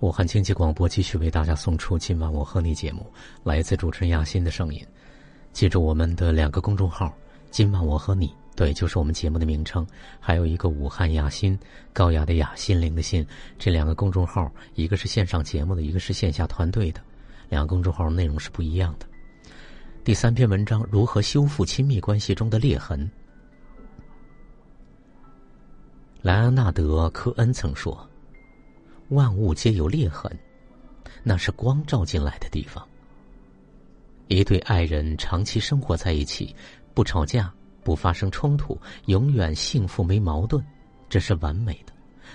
武汉经济广播继续为大家送出今晚我和你节目，来自主持人亚欣的声音。记住我们的两个公众号：今晚我和你，对，就是我们节目的名称；还有一个武汉雅欣，高雅的雅，心灵的心。这两个公众号，一个是线上节目的，一个是线下团队的，两个公众号内容是不一样的。第三篇文章：如何修复亲密关系中的裂痕。莱昂纳德·科恩曾说。万物皆有裂痕，那是光照进来的地方。一对爱人长期生活在一起，不吵架，不发生冲突，永远幸福没矛盾，这是完美的。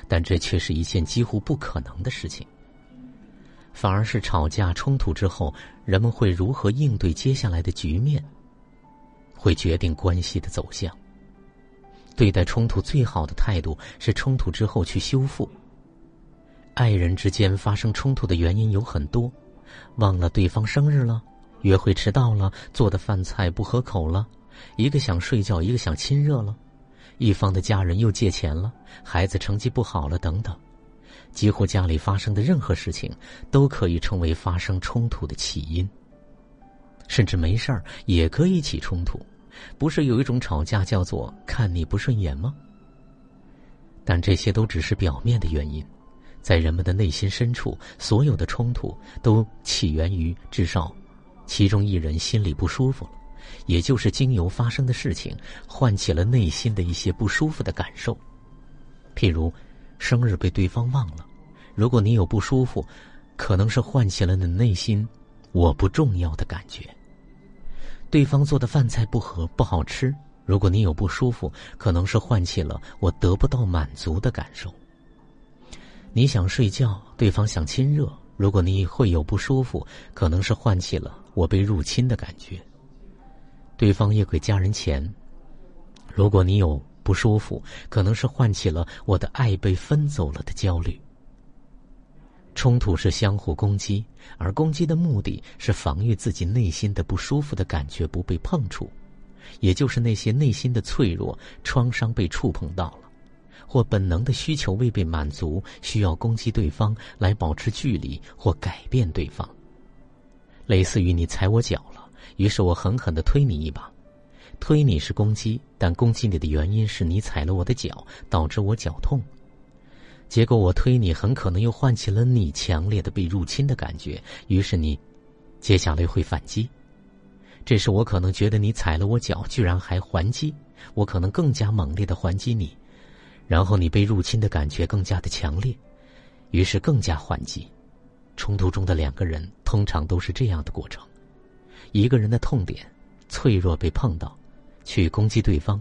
但这却是一件几乎不可能的事情。反而是吵架冲突之后，人们会如何应对接下来的局面，会决定关系的走向。对待冲突最好的态度是冲突之后去修复。爱人之间发生冲突的原因有很多，忘了对方生日了，约会迟到了，做的饭菜不合口了，一个想睡觉，一个想亲热了，一方的家人又借钱了，孩子成绩不好了，等等，几乎家里发生的任何事情都可以成为发生冲突的起因。甚至没事儿也可以起冲突，不是有一种吵架叫做看你不顺眼吗？但这些都只是表面的原因。在人们的内心深处，所有的冲突都起源于至少其中一人心里不舒服了，也就是经由发生的事情唤起了内心的一些不舒服的感受。譬如，生日被对方忘了，如果你有不舒服，可能是唤起了你内心“我不重要”的感觉。对方做的饭菜不合不好吃，如果你有不舒服，可能是唤起了“我得不到满足”的感受。你想睡觉，对方想亲热。如果你会有不舒服，可能是唤起了我被入侵的感觉。对方也给家人钱。如果你有不舒服，可能是唤起了我的爱被分走了的焦虑。冲突是相互攻击，而攻击的目的是防御自己内心的不舒服的感觉不被碰触，也就是那些内心的脆弱、创伤被触碰到了。或本能的需求未被满足，需要攻击对方来保持距离或改变对方。类似于你踩我脚了，于是我狠狠的推你一把。推你是攻击，但攻击你的原因是你踩了我的脚，导致我脚痛。结果我推你，很可能又唤起了你强烈的被入侵的感觉，于是你接下来会反击。这时我可能觉得你踩了我脚，居然还还击，我可能更加猛烈的还击你。然后你被入侵的感觉更加的强烈，于是更加还击。冲突中的两个人通常都是这样的过程：一个人的痛点、脆弱被碰到，去攻击对方，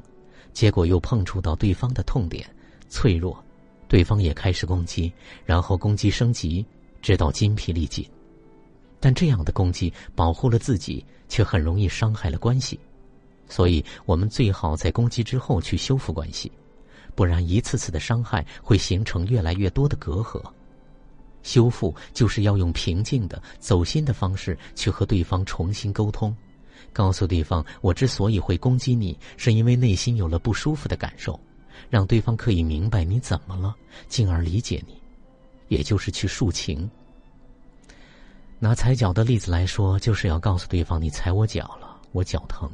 结果又碰触到对方的痛点、脆弱，对方也开始攻击，然后攻击升级，直到筋疲力尽。但这样的攻击保护了自己，却很容易伤害了关系。所以我们最好在攻击之后去修复关系。不然，一次次的伤害会形成越来越多的隔阂。修复就是要用平静的、走心的方式去和对方重新沟通，告诉对方：我之所以会攻击你，是因为内心有了不舒服的感受，让对方可以明白你怎么了，进而理解你，也就是去抒情。拿踩脚的例子来说，就是要告诉对方：你踩我脚了，我脚疼，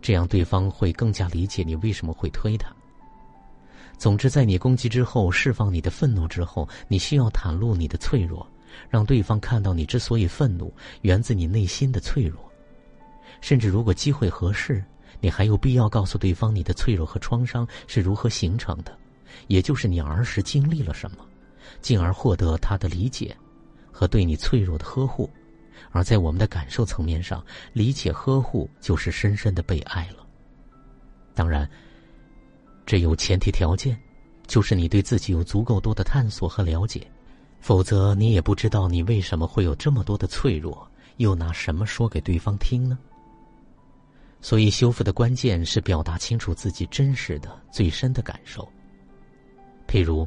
这样对方会更加理解你为什么会推他。总之，在你攻击之后，释放你的愤怒之后，你需要袒露你的脆弱，让对方看到你之所以愤怒，源自你内心的脆弱。甚至如果机会合适，你还有必要告诉对方你的脆弱和创伤是如何形成的，也就是你儿时经历了什么，进而获得他的理解和对你脆弱的呵护。而在我们的感受层面上，理解呵护就是深深的被爱了。当然。这有前提条件，就是你对自己有足够多的探索和了解，否则你也不知道你为什么会有这么多的脆弱，又拿什么说给对方听呢？所以，修复的关键是表达清楚自己真实的、最深的感受。譬如，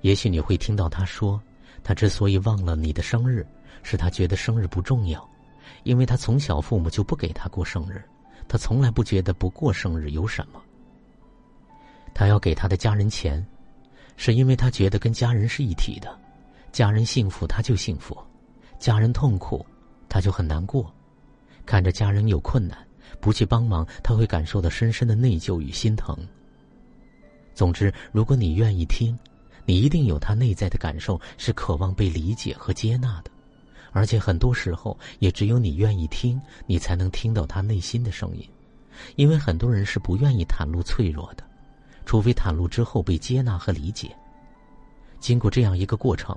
也许你会听到他说，他之所以忘了你的生日，是他觉得生日不重要，因为他从小父母就不给他过生日，他从来不觉得不过生日有什么。他要给他的家人钱，是因为他觉得跟家人是一体的，家人幸福他就幸福，家人痛苦他就很难过。看着家人有困难，不去帮忙，他会感受到深深的内疚与心疼。总之，如果你愿意听，你一定有他内在的感受，是渴望被理解和接纳的。而且很多时候，也只有你愿意听，你才能听到他内心的声音。因为很多人是不愿意袒露脆弱的，除非袒露之后被接纳和理解。经过这样一个过程，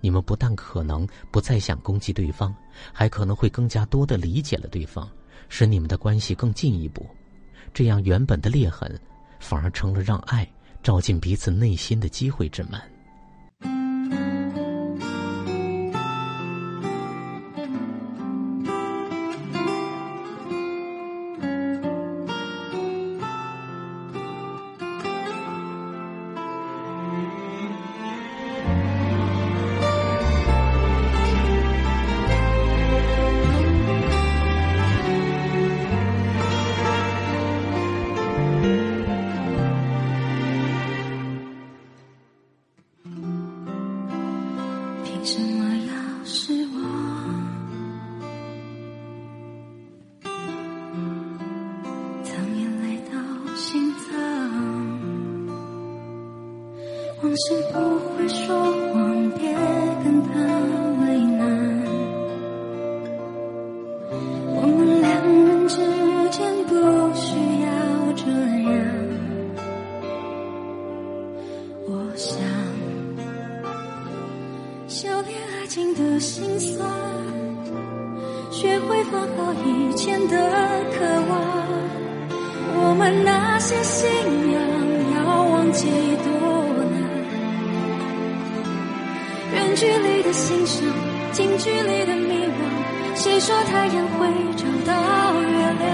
你们不但可能不再想攻击对方，还可能会更加多的理解了对方，使你们的关系更进一步。这样原本的裂痕，反而成了让爱照进彼此内心的机会之门。往事不会说谎，别跟他为难。我们两人之间不需要这样。我想，修炼爱情的心酸，学会放好以前的渴望。我们那些信仰，要忘记多。的欣赏，近距离的迷惘。谁说太阳会找到月亮？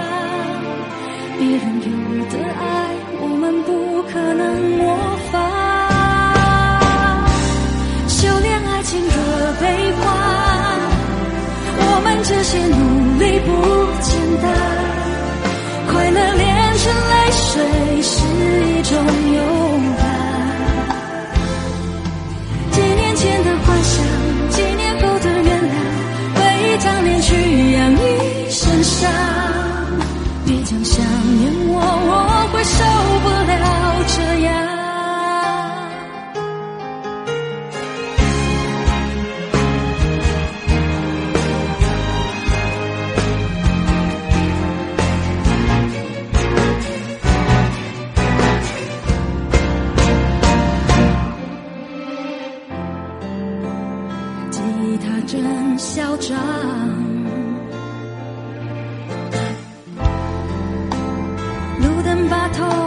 别人有的爱，我们不可能模仿。修炼爱情的悲欢，我们这些努力不简单。快乐炼成泪水，shine. 把头